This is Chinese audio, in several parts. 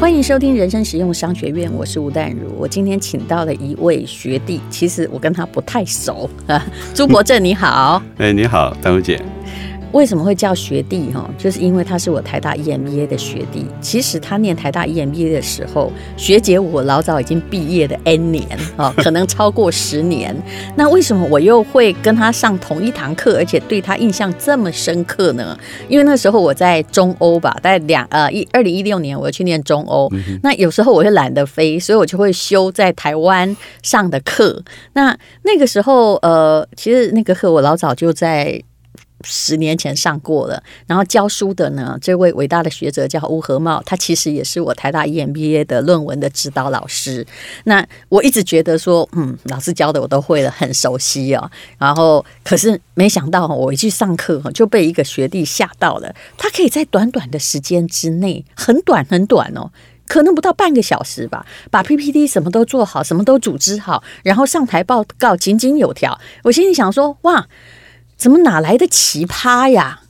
欢迎收听人生实用商学院，我是吴淡如。我今天请到了一位学弟，其实我跟他不太熟。朱柏正，你好。哎，你好，丹如姐。为什么会叫学弟哈？就是因为他是我台大 EMBA 的学弟。其实他念台大 EMBA 的时候，学姐我老早已经毕业的 N 年啊，可能超过十年。那为什么我又会跟他上同一堂课，而且对他印象这么深刻呢？因为那时候我在中欧吧，在两呃一二零一六年我要去念中欧。那有时候我会懒得飞，所以我就会修在台湾上的课。那那个时候呃，其实那个课我老早就在。十年前上过了，然后教书的呢，这位伟大的学者叫吴和茂，他其实也是我台大 EMBA 的论文的指导老师。那我一直觉得说，嗯，老师教的我都会了，很熟悉哦。然后，可是没想到我一去上课就被一个学弟吓到了。他可以在短短的时间之内，很短很短哦，可能不到半个小时吧，把 PPT 什么都做好，什么都组织好，然后上台报告井井有条。我心里想说，哇！怎么哪来的奇葩呀？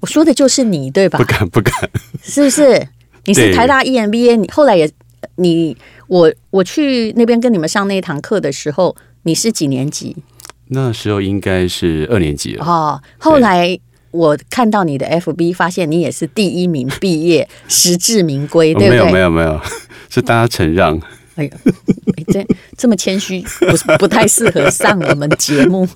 我说的就是你，对吧？不敢不敢，是不是？你是台大 EMBA，你后来也你我我去那边跟你们上那一堂课的时候，你是几年级？那时候应该是二年级了。哦，后来我看到你的 FB，发现你也是第一名毕业，实至名归，对不对？哦，没有没有没有，是大家承让。哎呦，这这么谦虚，不不太适合上我们节目。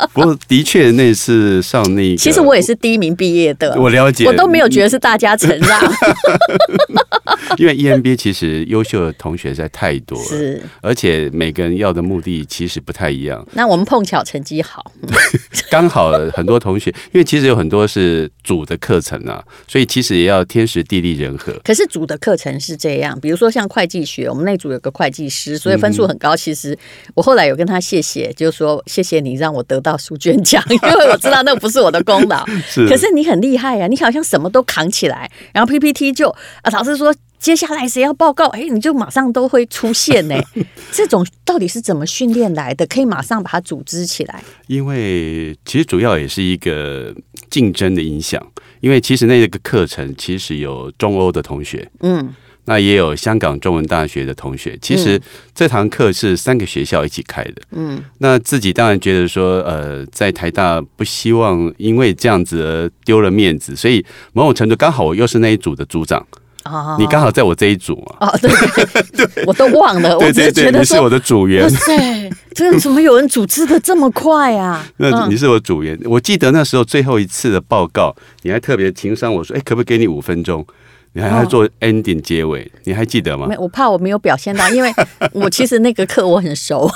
不过的确，那次上那个，其实我也是第一名毕业的。我了解，我都没有觉得是大家承让。因为 EMBA 其实优秀的同学实在太多了，是，而且每个人要的目的其实不太一样。那我们碰巧成绩好，刚好很多同学，因为其实有很多是组的课程啊，所以其实也要天时地利人和。可是组的课程是这样。比如说像会计学，我们那组有个会计师，所以分数很高。其实我后来有跟他谢谢，就是说谢谢你让我得到书卷奖，因为我知道那不是我的功劳。可是你很厉害呀，你好像什么都扛起来，然后 PPT 就啊，老师说接下来谁要报告，哎，你就马上都会出现呢。这种到底是怎么训练来的？可以马上把它组织起来？因为其实主要也是一个竞争的影响。因为其实那个课程其实有中欧的同学，嗯。那也有香港中文大学的同学，其实这堂课是三个学校一起开的。嗯，那自己当然觉得说，呃，在台大不希望因为这样子而丢了面子，所以某种程度刚好我又是那一组的组长。哦，你刚好在我这一组嘛？哦，对，对，我都忘了，我觉得你是我的组员。哇塞，这怎么有人组织的这么快啊？那你是我组员，我记得那时候最后一次的报告，你还特别情商我说，哎，可不可以给你五分钟？你还要做 ending 结尾，哦，你还记得吗？没，我怕我没有表现到，因为 我其实那个课我很熟，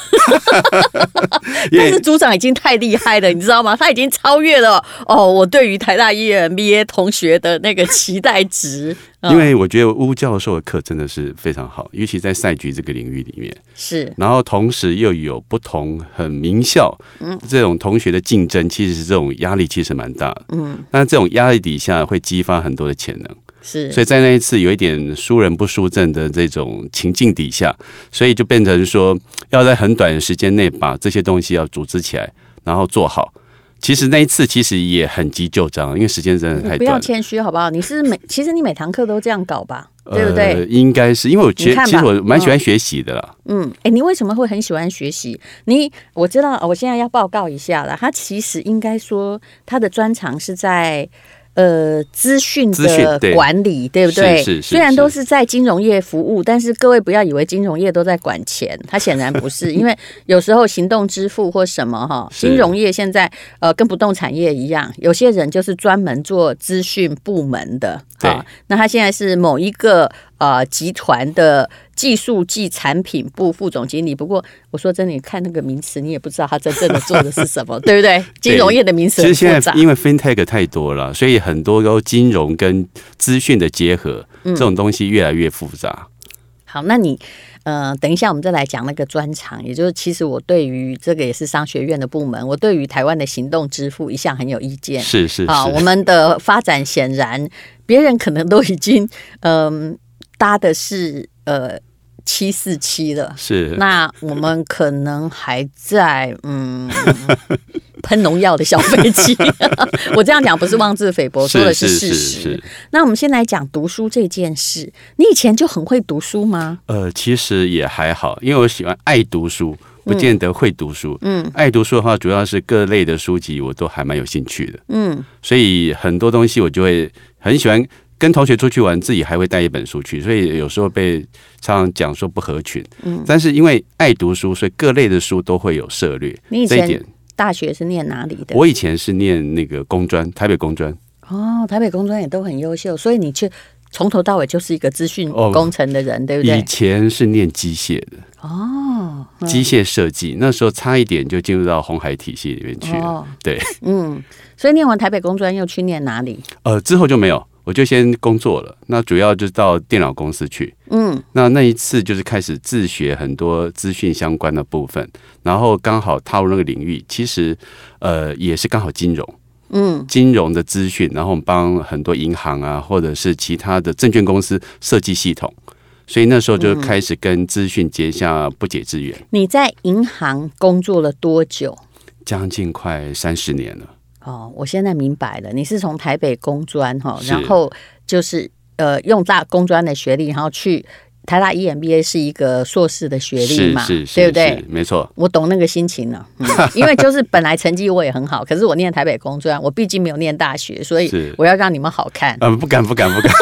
但是组长已经太厉害了，你知道吗？他已经超越了哦，我对于台大 EMBA 同学的那个期待值。因为我觉得吴教授的课真的是非常好，尤其在赛局这个领域里面是，然后同时又有不同很名校，嗯，这种同学的竞争，其实是这种压力其实蛮大的，嗯，那这种压力底下会激发很多的潜能。是，所以在那一次有一点输人不输阵的这种情境底下，所以就变成说要在很短的时间内把这些东西要组织起来，然后做好。其实那一次其实也很急就章，因为时间真的太短。不要谦虚好不好？你是每其实你每堂课都这样搞吧，对不对？呃、应该是因为我其实我蛮喜欢学习的啦。嗯，哎、欸，你为什么会很喜欢学习？你我知道，我现在要报告一下了。他其实应该说他的专长是在。呃，资讯的管理对，对不对？虽然都是在金融业服务，但是各位不要以为金融业都在管钱，它显然不是。因为有时候行动支付或什么哈，金融业现在呃跟不动产业一样，有些人就是专门做资讯部门的。对，那他现在是某一个呃集团的。技术暨产品部副总经理。不过我说真的，你看那个名词，你也不知道他真正的做的是什么，对不对？金融业的名词。其实现在因为 FinTech 太多了，所以很多都金融跟资讯的结合，这种东西越来越复杂。嗯、好，那你呃，等一下我们再来讲那个专长，也就是其实我对于这个也是商学院的部门，我对于台湾的行动支付一向很有意见。是是啊，我们的发展显然别人可能都已经嗯、呃、搭的是呃。七四七了，是。那我们可能还在嗯 喷农药的小飞机。我这样讲不是妄自菲薄，说的是事实。那我们先来讲读书这件事。你以前就很会读书吗？呃，其实也还好，因为我喜欢爱读书，不见得会读书。嗯，爱读书的话，主要是各类的书籍我都还蛮有兴趣的。嗯，所以很多东西我就会很喜欢。跟同学出去玩，自己还会带一本书去，所以有时候被常常讲说不合群。嗯，但是因为爱读书，所以各类的书都会有涉略。你以前大学是念哪里的？我以前是念那个工专，台北工专。哦，台北工专也都很优秀，所以你去从头到尾就是一个资讯工程的人，哦、对不对？以前是念机械的哦，机械设计，那时候差一点就进入到红海体系里面去了。哦、对，嗯，所以念完台北工专又去念哪里？呃，之后就没有。我就先工作了，那主要就是到电脑公司去。嗯，那那一次就是开始自学很多资讯相关的部分，然后刚好踏入那个领域，其实呃也是刚好金融，嗯，金融的资讯，然后我们帮很多银行啊或者是其他的证券公司设计系统，所以那时候就开始跟资讯结下不解之缘。你在银行工作了多久？将近快三十年了。哦，我现在明白了，你是从台北工专哈，然后就是呃用大工专的学历，然后去台大 EMBA 是一个硕士的学历嘛，是是是对不对？没错，我懂那个心情了，嗯，因为就是本来成绩我也很好，可是我念台北工专，我毕竟没有念大学，所以我要让你们好看。嗯，不敢不敢不敢。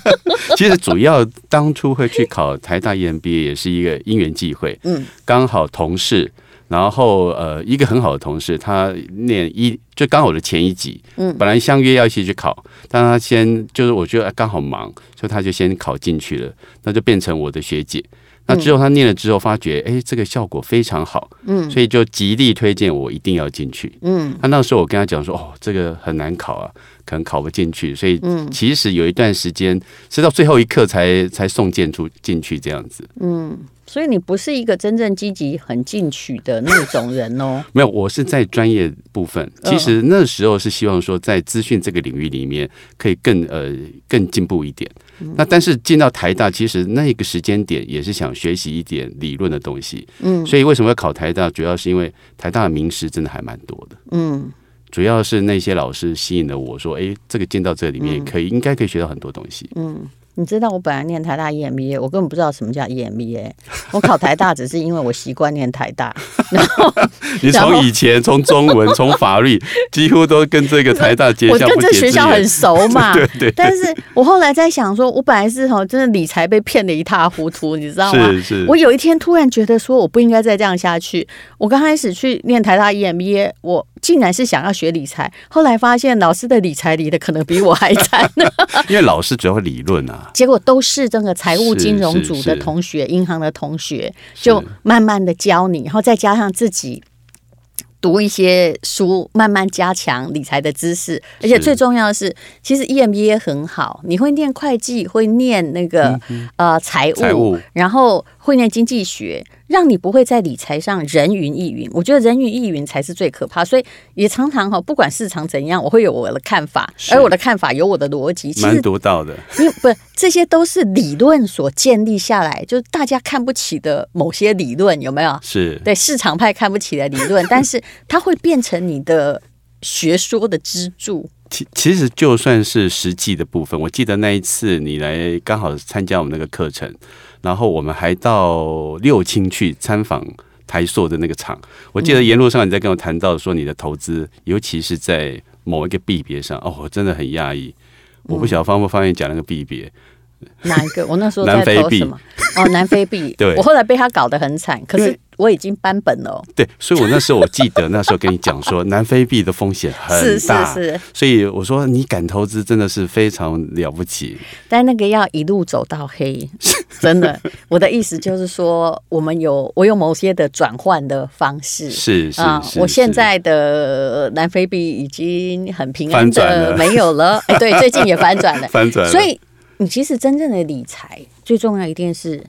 其实主要当初会去考台大 EMBA 也是一个因缘际会，嗯，刚好同事。然后呃，一个很好的同事，他念一就刚好我的前一集，嗯，本来相约要一起去考，但他先就是我觉得刚好忙，所以他就先考进去了，那就变成我的学姐。那之后他念了之后，发觉哎，这个效果非常好，嗯，所以就极力推荐我一定要进去，嗯。他那时候我跟他讲说，哦，这个很难考啊，可能考不进去，所以其实有一段时间是到最后一刻才才送件出进去这样子，嗯。所以你不是一个真正积极、很进取的那种人哦。没有，我是在专业部分。其实那时候是希望说，在资讯这个领域里面可以更呃更进步一点。那但是进到台大，其实那个时间点也是想学习一点理论的东西。嗯。所以为什么要考台大？主要是因为台大的名师真的还蛮多的。嗯。主要是那些老师吸引了我说，哎，这个进到这里面可以，应该可以学到很多东西。嗯。你知道我本来念台大 EMBA，我根本不知道什么叫 EMBA。我考台大只是因为我习惯念台大。然后 你从以前从中文 从法律几乎都跟这个台大结。我跟这学校很熟 嘛。对，对对。但是我后来在想说，我本来是哈真的理财被骗的一塌糊涂，你知道吗？是是。我有一天突然觉得说，我不应该再这样下去。我刚开始去念台大 EMBA，我。竟然是想要学理财，后来发现老师的理财理的可能比我还惨，因为老师主要会理论啊，结果都是这个财务金融组的同学、银行的同学，就慢慢的教你，然后再加上自己。读一些书，慢慢加强理财的知识，而且最重要的是，其实 EMBA 很好，你会念会计，会念那个、嗯、呃财务，然后会念经济学，让你不会在理财上人云亦云。我觉得人云亦云才是最可怕，所以也常常哈，不管市场怎样，我会有我的看法，而我的看法有我的逻辑。蛮独到的，因为不是这些都是理论所建立下来，就是大家看不起的某些理论，有没有？是对市场派看不起的理论，但是。它会变成你的学说的支柱。其其实就算是实际的部分，我记得那一次你来刚好参加我们那个课程，然后我们还到六轻去参访台塑的那个厂。我记得沿路上你在跟我谈到说你的投资，尤其是在某一个币别上，哦，我真的很讶异。我不晓得方不方便讲那个币别。哪一个？我那时候在投什么？哦，南非币。对，我后来被他搞得很惨，可是我已经搬本了。对，所以我那时候我记得那时候跟你讲说，南非币的风险很大，是是是。所以我说你敢投资真的是非常了不起。但那个要一路走到黑，真的。我的意思就是说，我们有我有某些的转换的方式，是是啊。我现在的南非币已经很平安的没有了，哎，对，最近也反转了，反转了。所以。你其实真正的理财最重要一定是，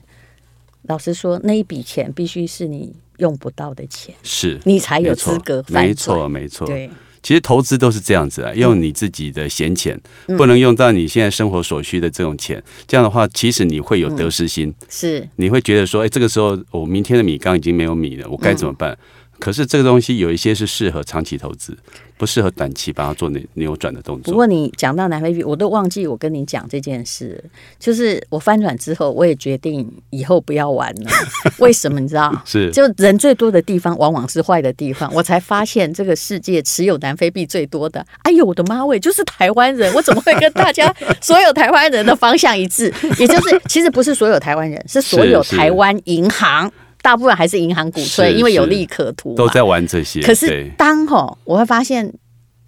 老实说，那一笔钱必须是你用不到的钱，是你才有资格。没错，没错。对，其实投资都是这样子啊，用你自己的闲钱，不能用到你现在生活所需的这种钱。这样的话，其实你会有得失心，是你会觉得说，哎，这个时候我明天的米缸已经没有米了，我该怎么办？可是这个东西有一些是适合长期投资。不适合短期把它做扭扭转的动作。不过你讲到南非币，我都忘记我跟你讲这件事。就是我翻转之后，我也决定以后不要玩了。为什么你知道？是就人最多的地方，往往是坏的地方。我才发现这个世界持有南非币最多的，哎呦我的妈喂，就是台湾人。我怎么会跟大家所有台湾人的方向一致？也就是其实不是所有台湾人，是所有台湾银行，大部分还是银行鼓吹，因为有利可图，都在玩这些。可是当吼，我会发现。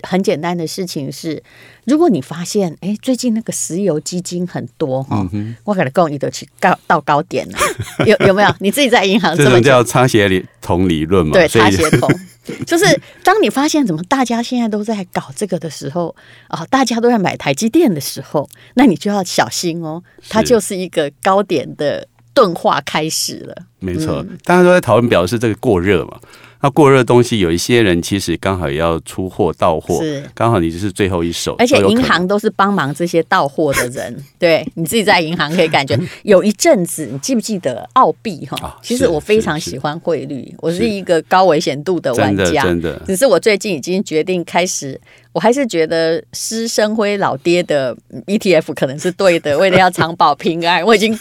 很简单的事情是，如果你发现，哎，最近那个石油基金很多哈，我给他供一都去高到高点了，有有没有？你自己在银行 这，这种叫擦鞋童理论嘛？对，擦鞋童 就是当你发现怎么大家现在都在搞这个的时候啊、哦，大家都在买台积电的时候，那你就要小心哦，它就是一个高点的钝化开始了。没错，嗯、大家都在讨论表示这个过热嘛。那过热东西，有一些人其实刚好也要出货到货，是刚好你就是最后一手，而且银行都是帮忙这些到货的人。对，你自己在银行可以感觉，有一阵子，你记不记得澳币哈？其实我非常喜欢汇率，我是一个高危险度的玩家，真的。只是我最近已经决定开始。我还是觉得施生辉老爹的 ETF 可能是对的，为了要长保平安，我已经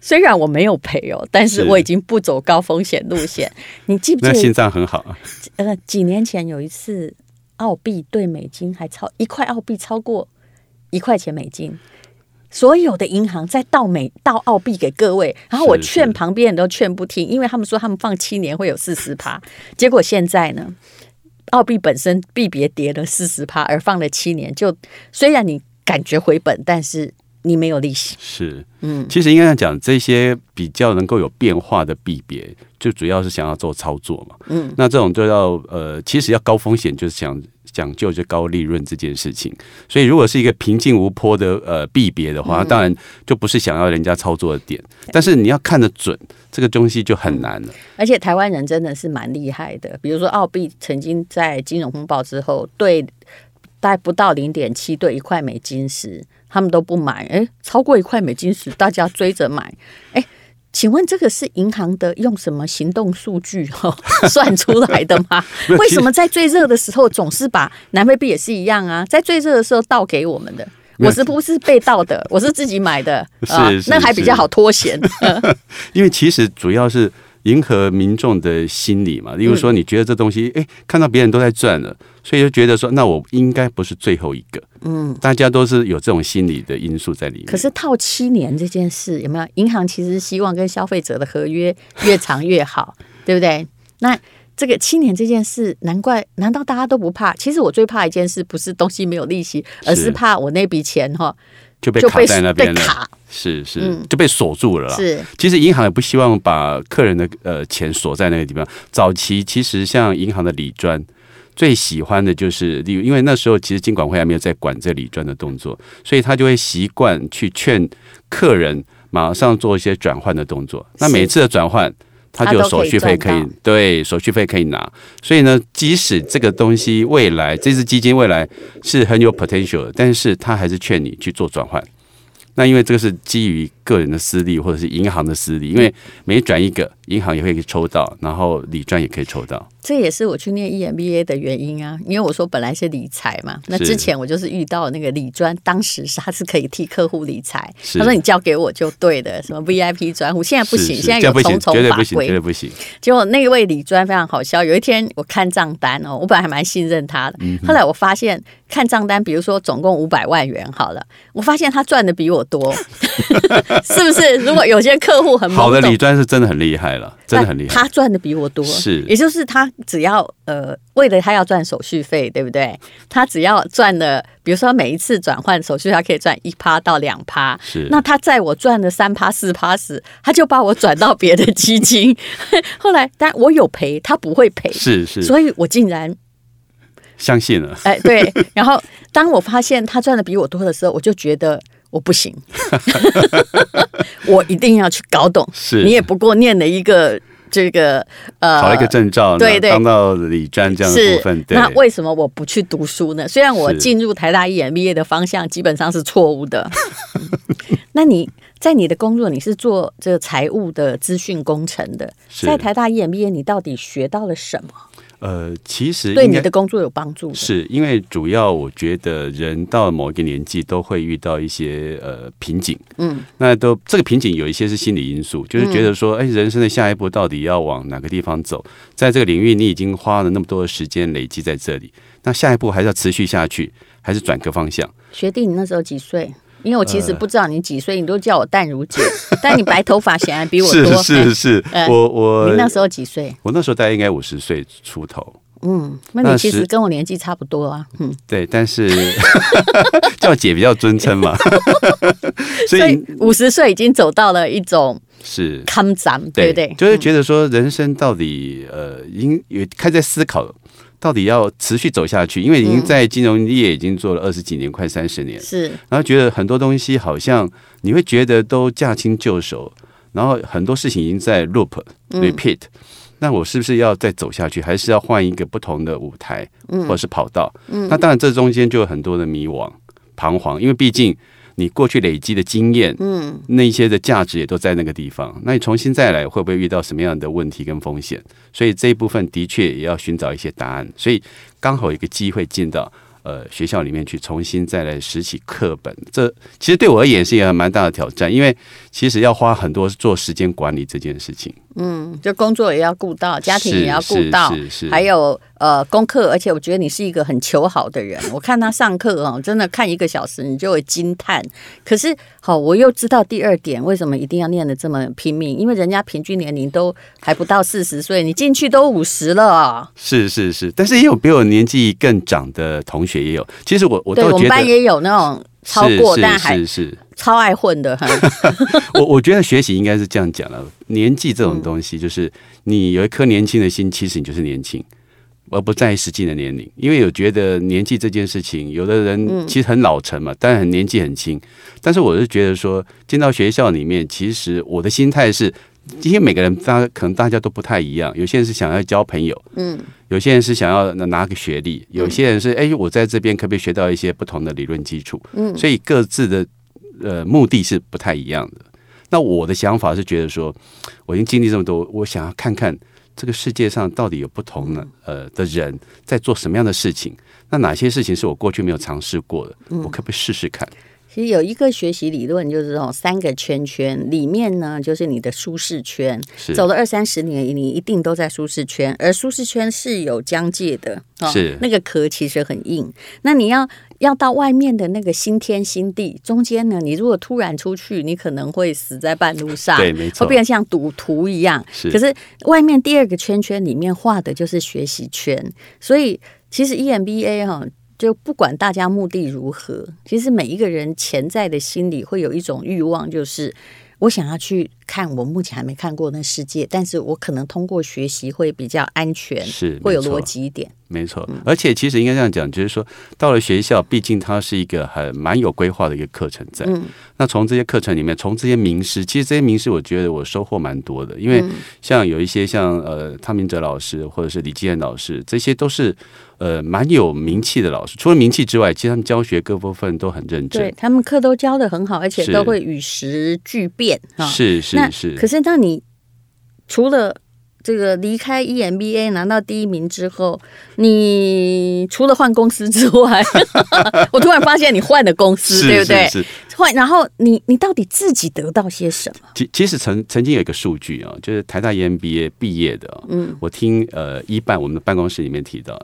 虽然我没有赔哦，但是我已经不走高风险路线。你记不记得？心脏很好啊。呃，几年前有一次澳币兑美金还超一块澳币超过一块钱美金，所有的银行在倒美倒澳币给各位，然后我劝旁边人都劝不听，因为他们说他们放七年会有四十趴，结果现在呢？澳币本身币别跌了四十趴，而放了七年，就虽然你感觉回本，但是你没有利息。是，嗯，其实应该讲这些比较能够有变化的币别，就主要是想要做操作嘛。嗯，那这种就要呃，其实要高风险，就是想。讲究就高利润这件事情，所以如果是一个平静无波的呃币别的话，当然就不是想要人家操作的点。但是你要看得准，这个东西就很难了。而且台湾人真的是蛮厉害的，比如说澳币曾经在金融风暴之后，对大概不到零点七对一块美金时，他们都不买，哎，超过一块美金时，大家追着买，哎。请问这个是银行的用什么行动数据哈算出来的吗？为什么在最热的时候总是把南非币也是一样啊？在最热的时候倒给我们的，我是不是被盗的？我是自己买的，是那还比较好脱险。因为其实主要是。迎合民众的心理嘛，例如说，你觉得这东西，哎、嗯，看到别人都在赚了，所以就觉得说，那我应该不是最后一个。嗯，大家都是有这种心理的因素在里面。可是套七年这件事有没有？银行其实希望跟消费者的合约越长越好，对不对？那这个七年这件事，难怪，难道大家都不怕？其实我最怕一件事，不是东西没有利息，而是怕我那笔钱哈。就被卡在那边了，是是，就被锁住了啦。是，其实银行也不希望把客人的呃钱锁在那个地方。早期其实像银行的理专最喜欢的就是，例如因为那时候其实金管会还没有在管这理专的动作，所以他就会习惯去劝客人马上做一些转换的动作。那每次的转换。他就有手续费可以，对，手续费可以拿，所以呢，即使这个东西未来这支基金未来是很有 potential 的，但是他还是劝你去做转换。那因为这个是基于个人的私利或者是银行的私利，因为每转一个。银行也会抽到，然后理专也可以抽到，这也是我去念 EMBA 的原因啊。因为我说本来是理财嘛，那之前我就是遇到那个理专，当时是他是可以替客户理财，他说你交给我就对的，什么 VIP 专户，现在不行，现在有重重法规，绝对不行。结果那位理专非常好笑，有一天我看账单哦，我本来还蛮信任他的，后来我发现看账单，比如说总共五百万元好了，我发现他赚的比我多，是不是？如果有些客户很好的理专是真的很厉害。真的很厉害，他赚的比我多，是，也就是他只要呃，为了他要赚手续费，对不对？他只要赚了，比如说每一次转换手续，他可以赚一趴到两趴，是。那他在我赚了三趴四趴时，他就把我转到别的基金。后来，但我有赔，他不会赔，是是，所以我竟然相信了。哎，对。然后当我发现他赚的比我多的时候，我就觉得。我不行，我一定要去搞懂。是你也不过念了一个这个呃考了一个证照，对对，当到理专这样的部分。对，那为什么我不去读书呢？虽然我进入台大 EMBA 的方向基本上是错误的。那你在你的工作，你是做这个财务的资讯工程的，在台大 EMBA 你到底学到了什么？呃，其实对你的工作有帮助，是因为主要我觉得人到了某一个年纪都会遇到一些呃瓶颈，嗯，那都这个瓶颈有一些是心理因素，就是觉得说，哎，人生的下一步到底要往哪个地方走？在这个领域你已经花了那么多的时间累积在这里，那下一步还是要持续下去，还是转个方向？学弟，你那时候几岁？因为我其实不知道你几岁，呃、你都叫我淡如姐，但你白头发显然比我多。是是是，呃、我我你那时候几岁？我那时候大概应该五十岁出头。嗯，那你其实跟我年纪差不多啊。嗯，对，但是 叫姐比较尊称嘛。所以五十岁已经走到了一种是康展，对不对？就是觉得说人生到底呃，已经有开始在思考。到底要持续走下去，因为已经在金融业已经做了二十几年，快三十年。是，然后觉得很多东西好像你会觉得都驾轻就熟，然后很多事情已经在 loop repeat，嗯。那我是不是要再走下去，还是要换一个不同的舞台，或者是跑道？嗯，那当然这中间就有很多的迷惘、彷徨，因为毕竟。你过去累积的经验，嗯，那些的价值也都在那个地方。那你重新再来，会不会遇到什么样的问题跟风险？所以这一部分的确也要寻找一些答案。所以刚好有一个机会进到呃学校里面去，重新再来拾起课本。这其实对我而言是一个蛮大的挑战，因为其实要花很多做时间管理这件事情。嗯，就工作也要顾到，家庭也要顾到，还有呃功课，而且我觉得你是一个很求好的人。我看他上课哦，真的看一个小时你就会惊叹。可是好，我又知道第二点，为什么一定要念的这么拼命？因为人家平均年龄都还不到四十岁，你进去都五十了。是是是，但是也有比我年纪更长的同学也有。其实我我都觉得我们班也有那种超过，是是是是但还是。超爱混的，我我觉得学习应该是这样讲了。年纪这种东西，就是你有一颗年轻的心，其实你就是年轻，而不在意实际的年龄。因为有觉得年纪这件事情，有的人其实很老成嘛，但很年纪很轻。但是我是觉得说，进到学校里面，其实我的心态是，因为每个人大家可能大家都不太一样。有些人是想要交朋友，嗯，有些人是想要拿个学历，有些人是哎，我在这边可不可以学到一些不同的理论基础？嗯，所以各自的。呃，目的是不太一样的。那我的想法是觉得说，我已经经历这么多，我想要看看这个世界上到底有不同的呃的人在做什么样的事情。那哪些事情是我过去没有尝试过的？我可不可以试试看？其实有一个学习理论，就是这种三个圈圈里面呢，就是你的舒适圈。走了二三十年，你一定都在舒适圈，而舒适圈是有疆界的。是那个壳其实很硬。那你要。要到外面的那个新天新地，中间呢，你如果突然出去，你可能会死在半路上，对，没错，会变成像赌徒一样。是，可是外面第二个圈圈里面画的就是学习圈，所以其实 EMBA 哈，就不管大家目的如何，其实每一个人潜在的心里会有一种欲望，就是。我想要去看我目前还没看过那世界，但是我可能通过学习会比较安全，是会有逻辑一点。没错，而且其实应该这样讲，就是说到了学校，毕竟它是一个很蛮有规划的一个课程在。嗯，那从这些课程里面，从这些名师，其实这些名师，我觉得我收获蛮多的，因为像有一些像呃汤明哲老师或者是李基恩老师，这些都是。呃，蛮有名气的老师，除了名气之外，其实他们教学各部分都很认真。对，他们课都教的很好，而且都会与时俱变啊。是是可是，那你除了这个离开 EMBA 拿到第一名之后，你除了换公司之外，我突然发现你换了公司，对不对？是。换，然后你你到底自己得到些什么？其其实曾曾经有一个数据啊，就是台大 EMBA 毕业的，嗯，我听呃一办我们的办公室里面提到。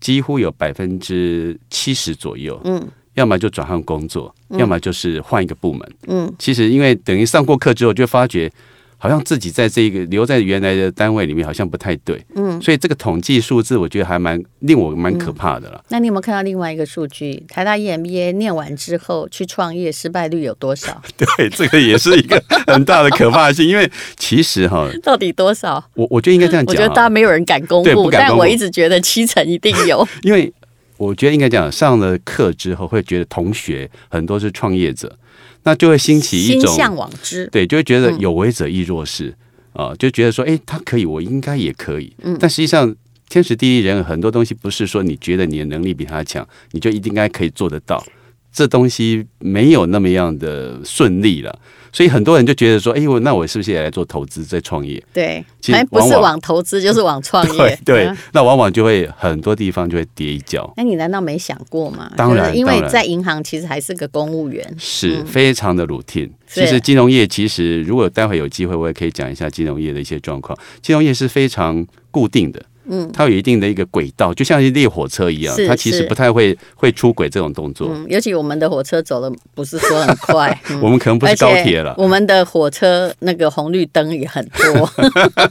几乎有百分之七十左右，嗯，要么就转换工作，嗯，要么就是换一个部门，嗯，其实因为等于上过课之后，就发觉。好像自己在这个留在原来的单位里面，好像不太对，嗯，所以这个统计数字，我觉得还蛮令我蛮可怕的了，嗯。那你有没有看到另外一个数据？台大 EMBA 念完之后去创业，失败率有多少？对，这个也是一个很大的可怕性，因为其实哈，到底多少？我我觉得应该这样讲，我觉得大家没有人敢公布，但我一直觉得七成一定有，因为我觉得应该讲上了课之后，会觉得同学很多是创业者。那就会兴起一种向往之，对，就会觉得有为者亦若是。啊，就觉得说，哎，他可以，我应该也可以。嗯，但实际上天时地利人和很多东西不是说你觉得你的能力比他强，你就一定应该可以做得到。这东西没有那么样的顺利了，所以很多人就觉得说：“哎，我那我是不是也来做投资，在创业？”对，其实不是往投资，就是往创业。对，那往往就会很多地方就会跌一跤。那你难道没想过吗？当然，因为在银行其实还是个公务员，是、嗯、非常的 routine。其实金融业其实如果待会有机会，我也可以讲一下金融业的一些状况。金融业是非常固定的。嗯，它有一定的一个轨道，就像一列火车一样，它其实不太会会出轨这种动作。嗯，尤其我们的火车走的不是说很快，嗯、我们可能不是高铁了。我们的火车那个红绿灯也很多。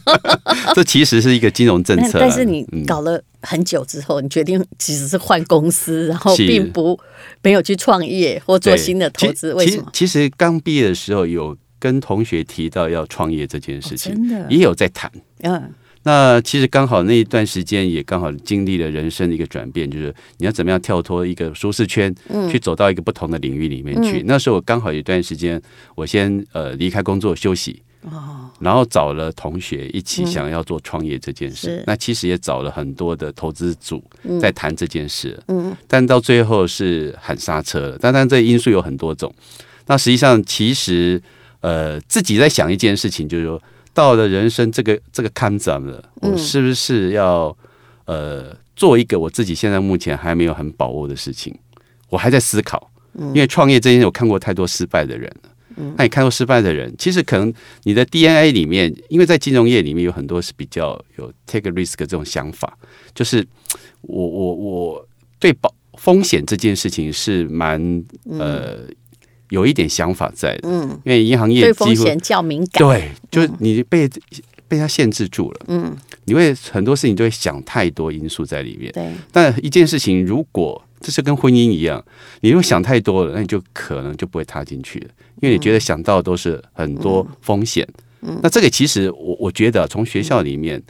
这其实是一个金融政策。但是你搞了很久之后，你决定其实是换公司，然后并不没有去创业或做新的投资。为什么？其实刚毕业的时候有跟同学提到要创业这件事情，哦、真的也有在谈。嗯。那其实刚好那一段时间也刚好经历了人生的一个转变，就是你要怎么样跳脱一个舒适圈，嗯，去走到一个不同的领域里面去。嗯、那时候我刚好有一段时间，我先呃离开工作休息，哦，然后找了同学一起想要做创业这件事。嗯、那其实也找了很多的投资组在谈这件事，嗯，但到最后是喊刹车了。当然这因素有很多种。那实际上其实呃自己在想一件事情，就是说。到了人生这个这个坎站了，我是不是要呃做一个我自己现在目前还没有很把握的事情？我还在思考，因为创业这件事我看过太多失败的人了。那你看过失败的人，其实可能你的 DNA 里面，因为在金融业里面有很多是比较有 take a risk 这种想法，就是我我我对保风险这件事情是蛮呃。有一点想法在的，嗯，因为银行业对风险较敏感，对，就是你被、嗯、被它限制住了，嗯，你会很多事情都会想太多因素在里面，对。但一件事情，如果这是跟婚姻一样，你如果想太多了，那你就可能就不会踏进去了，因为你觉得想到的都是很多风险，嗯。那这个其实我我觉得从学校里面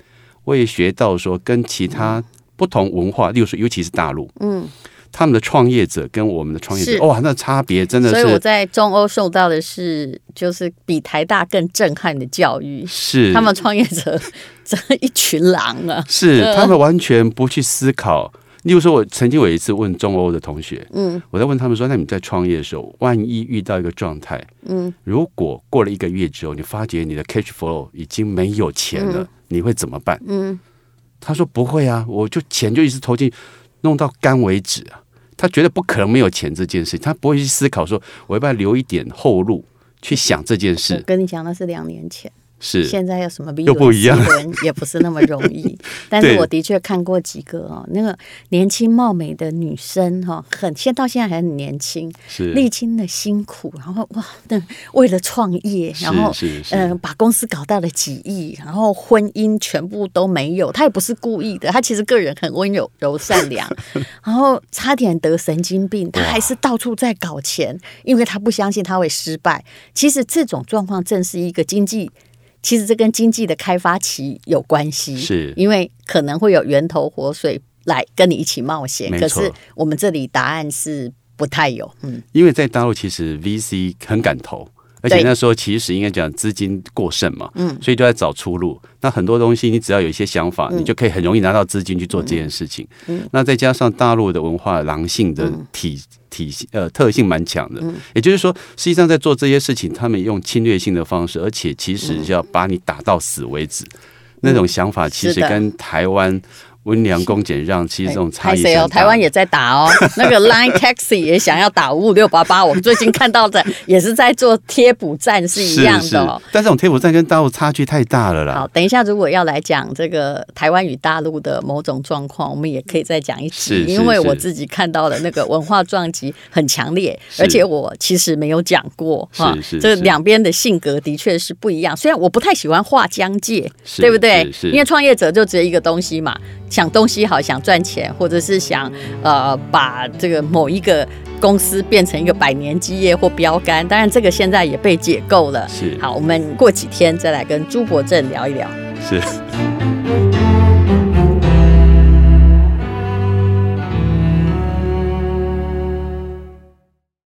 我也学到说，跟其他不同文化，例如说尤其是大陆，嗯。他们的创业者跟我们的创业者，哇，那差别真的是。所以我在中欧受到的是，就是比台大更震撼的教育。是他们创业者这一群狼啊！是他们完全不去思考。例如说，我曾经有一次问中欧的同学，嗯，我在问他们说：“那你在创业的时候，万一遇到一个状态，嗯，如果过了一个月之后，你发觉你的 cash flow 已经没有钱了，你会怎么办？”嗯，他说：“不会啊，我就钱就一直投进，弄到干为止啊。”他觉得不可能没有钱这件事，他不会去思考说，我要不要留一点后路去想这件事。我跟你讲，那是两年前。是现在有什么比又不一样，也不是那么容易。但是我的确看过几个哦，那个年轻貌美的女生哈，很现到现在还很年轻，是历经了辛苦，然后哇，那为了创业，然后嗯、呃，把公司搞到了几亿，然后婚姻全部都没有。她也不是故意的，她其实个人很温柔、柔善良，然后差点得神经病，她还是到处在搞钱，因为她不相信她会失败。其实这种状况正是一个经济。其实这跟经济的开发期有关系，是因为可能会有源头活水来跟你一起冒险。可是我们这里答案是不太有，嗯，因为在大陆其实 VC 很敢投，而且那时候其实应该讲资金过剩嘛，嗯，所以就在找出路。那很多东西你只要有一些想法，你就可以很容易拿到资金去做这件事情。嗯，那再加上大陆的文化狼性的体。体系呃特性蛮强的，也就是说，实际上在做这些事情，他们用侵略性的方式，而且其实要把你打到死为止，那种想法其实跟台湾。温良恭俭让，其实这种差异哦，台湾也在打哦，那个 Line Taxi 也想要打五五六八八。我们最近看到的也是在做贴补站，是一样的哦。但这种贴补站跟大陆差距太大了啦。好，等一下如果要来讲这个台湾与大陆的某种状况，我们也可以再讲一次，因为我自己看到的那个文化撞击很强烈，而且我其实没有讲过哈，这两边的性格的确是不一样。虽然我不太喜欢画疆界，对不对？因为创业者就只有一个东西嘛。想东西好，想赚钱，或者是想呃把这个某一个公司变成一个百年基业或标杆，当然这个现在也被解构了。是，好，我们过几天再来跟朱伯正聊一聊。是。